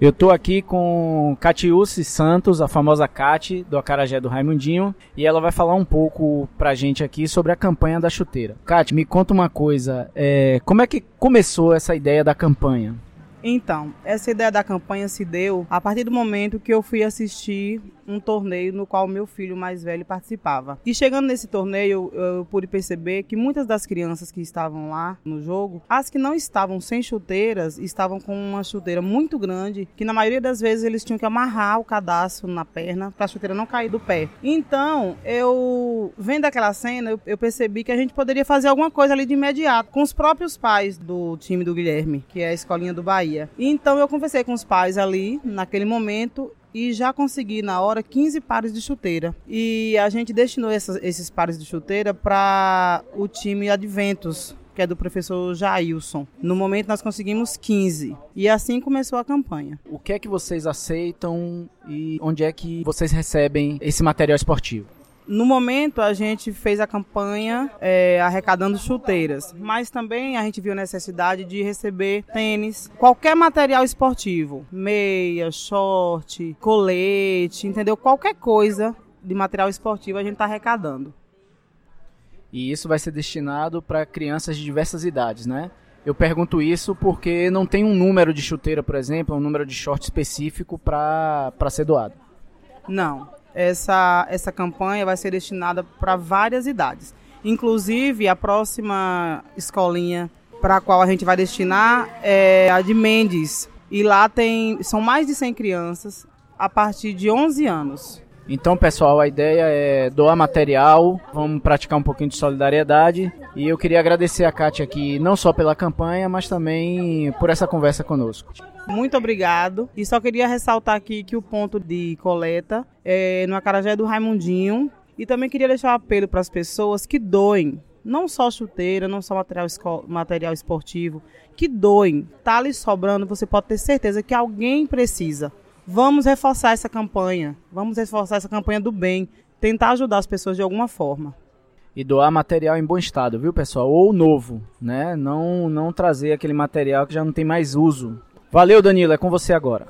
Eu tô aqui com Catiúce Santos, a famosa Cati, do Acarajé do Raimundinho, e ela vai falar um pouco pra gente aqui sobre a campanha da chuteira. Cati, me conta uma coisa, é, como é que começou essa ideia da campanha? Então, essa ideia da campanha se deu a partir do momento que eu fui assistir um torneio no qual meu filho mais velho participava. E chegando nesse torneio, eu, eu pude perceber que muitas das crianças que estavam lá no jogo, as que não estavam sem chuteiras, estavam com uma chuteira muito grande, que na maioria das vezes eles tinham que amarrar o cadastro na perna para a chuteira não cair do pé. Então, eu vendo aquela cena, eu, eu percebi que a gente poderia fazer alguma coisa ali de imediato com os próprios pais do time do Guilherme, que é a escolinha do Bahia. Então eu conversei com os pais ali, naquele momento, e já consegui na hora 15 pares de chuteira. E a gente destinou essas, esses pares de chuteira para o time Adventos, que é do professor Jailson. No momento nós conseguimos 15 e assim começou a campanha. O que é que vocês aceitam e onde é que vocês recebem esse material esportivo? No momento, a gente fez a campanha é, arrecadando chuteiras, mas também a gente viu a necessidade de receber tênis, qualquer material esportivo, meia, short, colete, entendeu? Qualquer coisa de material esportivo a gente está arrecadando. E isso vai ser destinado para crianças de diversas idades, né? Eu pergunto isso porque não tem um número de chuteira, por exemplo, um número de short específico para ser doado. Não, essa, essa campanha vai ser destinada para várias idades. Inclusive, a próxima escolinha para a qual a gente vai destinar é a de Mendes. E lá tem são mais de 100 crianças a partir de 11 anos. Então, pessoal, a ideia é doar material, vamos praticar um pouquinho de solidariedade. E eu queria agradecer a Kátia aqui, não só pela campanha, mas também por essa conversa conosco. Muito obrigado. E só queria ressaltar aqui que o ponto de coleta é no Acarajé do Raimundinho. E também queria deixar um apelo para as pessoas que doem não só chuteira, não só material, material esportivo, que doem. Tá ali sobrando, você pode ter certeza que alguém precisa. Vamos reforçar essa campanha. Vamos reforçar essa campanha do bem. Tentar ajudar as pessoas de alguma forma. E doar material em bom estado, viu, pessoal? Ou novo, né? Não, não trazer aquele material que já não tem mais uso. Valeu, Danilo. É com você agora.